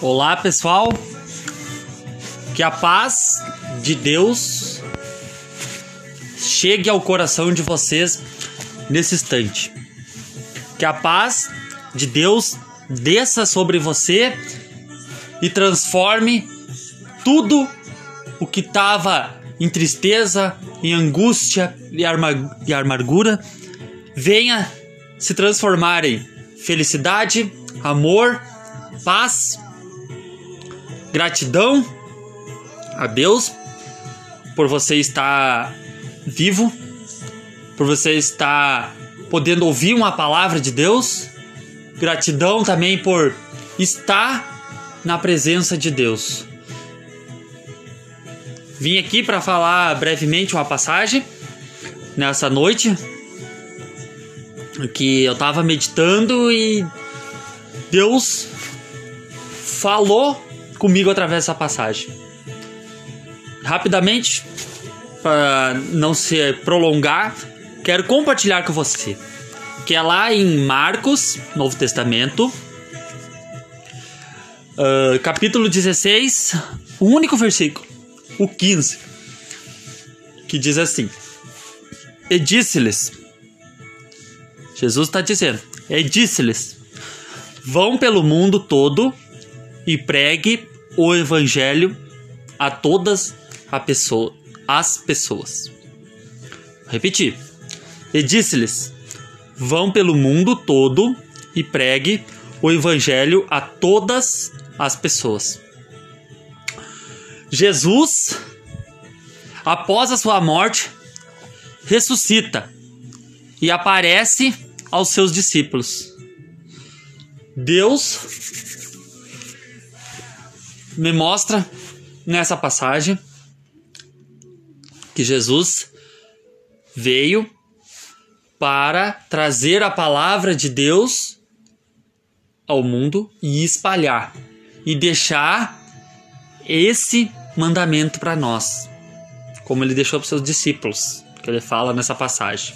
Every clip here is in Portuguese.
Olá, pessoal. Que a paz de Deus chegue ao coração de vocês nesse instante. Que a paz de Deus desça sobre você e transforme tudo o que estava em tristeza, em angústia e, amargura, venha se transformar em felicidade, amor, paz, gratidão a Deus por você estar vivo, por você estar podendo ouvir uma palavra de Deus, gratidão também por estar na presença de Deus. Vim aqui para falar brevemente uma passagem nessa noite que eu estava meditando e Deus falou comigo através dessa passagem. Rapidamente, para não se prolongar, quero compartilhar com você que é lá em Marcos, Novo Testamento, uh, capítulo 16, o único versículo, o 15, que diz assim: E disse-lhes, Jesus está dizendo, e disse-lhes: Vão pelo mundo todo e pregue o evangelho a todas a pessoa, as pessoas. Repetir. E disse-lhes: Vão pelo mundo todo e pregue o evangelho a todas as pessoas. Jesus, após a sua morte, ressuscita e aparece aos seus discípulos. Deus me mostra nessa passagem que Jesus veio para trazer a palavra de Deus ao mundo e espalhar e deixar esse mandamento para nós, como ele deixou para seus discípulos, que ele fala nessa passagem.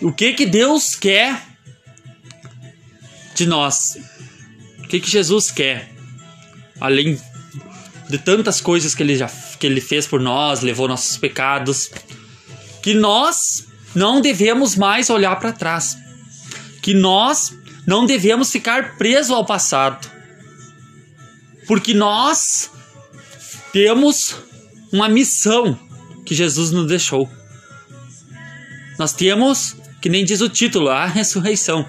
O que que Deus quer de nós? O que que Jesus quer? Além de tantas coisas que ele já que ele fez por nós, levou nossos pecados, que nós não devemos mais olhar para trás. Que nós não devemos ficar presos ao passado. Porque nós temos uma missão que Jesus nos deixou. Nós temos, que nem diz o título, a ressurreição.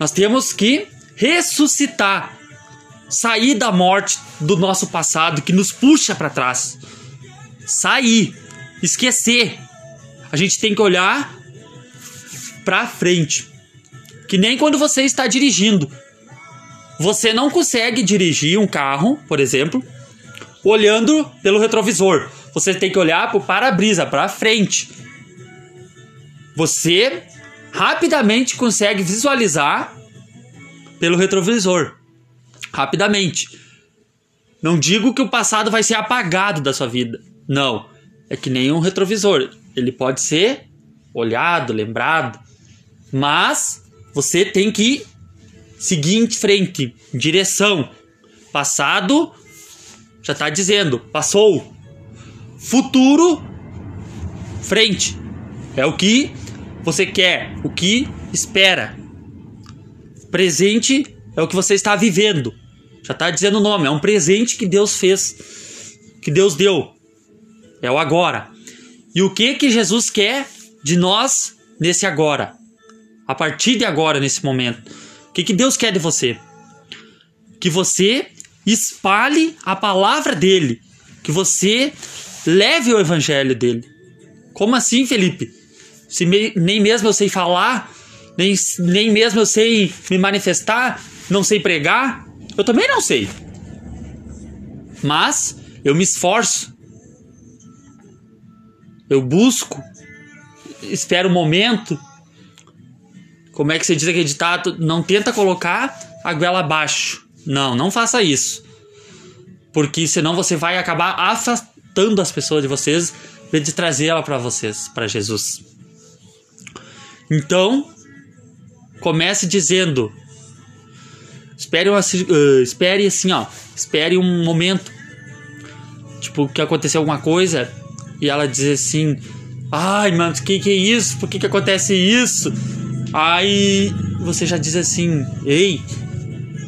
Nós temos que ressuscitar, sair da morte do nosso passado que nos puxa para trás. Sair, esquecer, a gente tem que olhar para frente. Que nem quando você está dirigindo. Você não consegue dirigir um carro, por exemplo, olhando pelo retrovisor. Você tem que olhar para o para-brisa, para frente. Você rapidamente consegue visualizar pelo retrovisor. Rapidamente. Não digo que o passado vai ser apagado da sua vida. Não. É que nem um retrovisor ele pode ser olhado, lembrado, mas você tem que seguir em frente, em direção. Passado já está dizendo, passou. Futuro, frente. É o que você quer, o que espera. Presente é o que você está vivendo. Já está dizendo o nome, é um presente que Deus fez, que Deus deu. É o agora. E o que que Jesus quer de nós nesse agora? A partir de agora, nesse momento. O que que Deus quer de você? Que você espalhe a palavra dele, que você leve o evangelho dele. Como assim, Felipe? Se me, nem mesmo eu sei falar, nem, nem mesmo eu sei me manifestar, não sei pregar, eu também não sei. Mas eu me esforço eu busco, espero o um momento. Como é que você diz aquele ditado? Não tenta colocar a goela abaixo. Não, não faça isso. Porque senão você vai acabar afastando as pessoas de vocês de trazer ela para vocês, para Jesus. Então, comece dizendo: Espere, uma, uh, espere assim, ó. Espere um momento. Tipo, que aconteceu alguma coisa e ela diz assim: Ai, mano, que que é isso? Por que que acontece isso? Aí você já diz assim: Ei,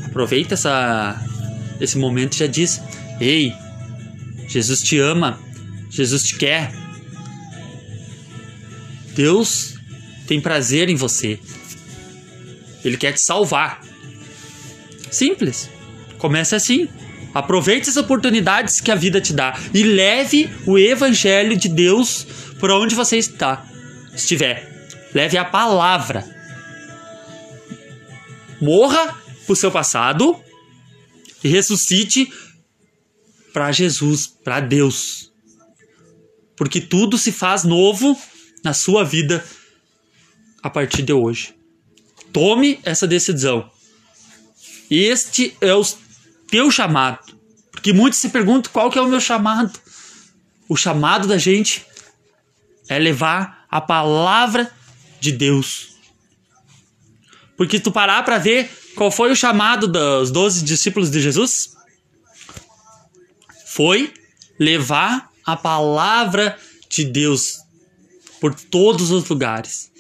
aproveita essa, esse momento e já diz: Ei, Jesus te ama, Jesus te quer. Deus tem prazer em você. Ele quer te salvar. Simples. Comece assim. Aproveite as oportunidades que a vida te dá e leve o evangelho de Deus por onde você está. Estiver. Leve a palavra. Morra pro seu passado e ressuscite para Jesus, para Deus. Porque tudo se faz novo na sua vida a partir de hoje. Tome essa decisão. Este é o teu chamado. Porque muitos se perguntam qual que é o meu chamado. O chamado da gente é levar a palavra de Deus. Porque tu parar para ver qual foi o chamado dos doze discípulos de Jesus, foi levar a palavra de Deus por todos os lugares.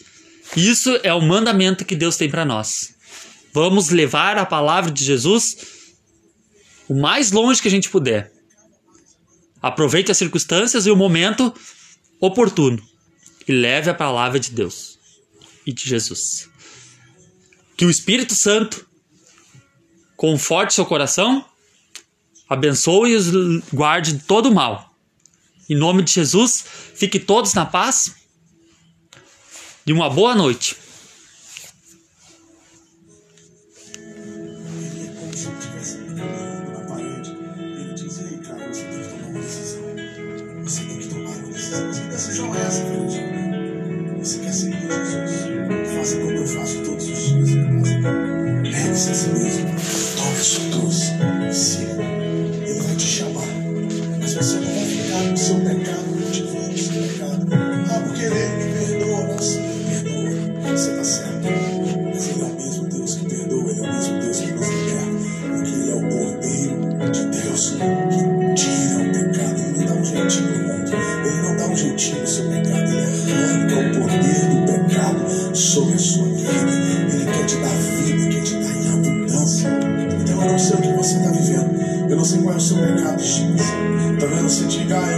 Isso é o mandamento que Deus tem para nós. Vamos levar a palavra de Jesus o mais longe que a gente puder. Aproveite as circunstâncias e o momento oportuno e leve a palavra de Deus e de Jesus. Que o Espírito Santo conforte seu coração, abençoe e guarde de todo o mal. Em nome de Jesus, fique todos na paz e uma boa noite.